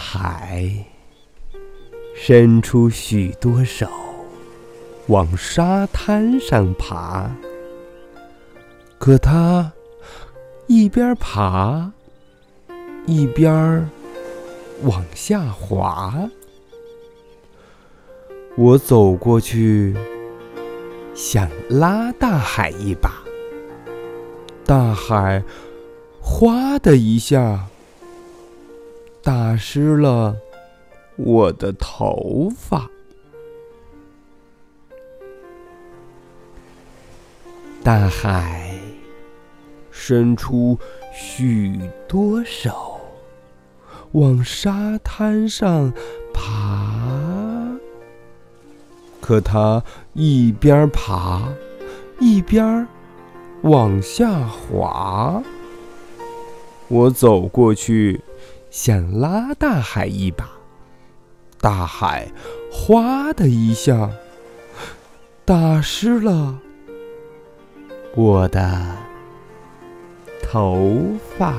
海伸出许多手，往沙滩上爬。可它一边爬，一边往下滑。我走过去，想拉大海一把。大海哗的一下。打湿了我的头发。大海伸出许多手，往沙滩上爬。可它一边爬，一边往下滑。我走过去。想拉大海一把，大海哗的一下打湿了我的头发。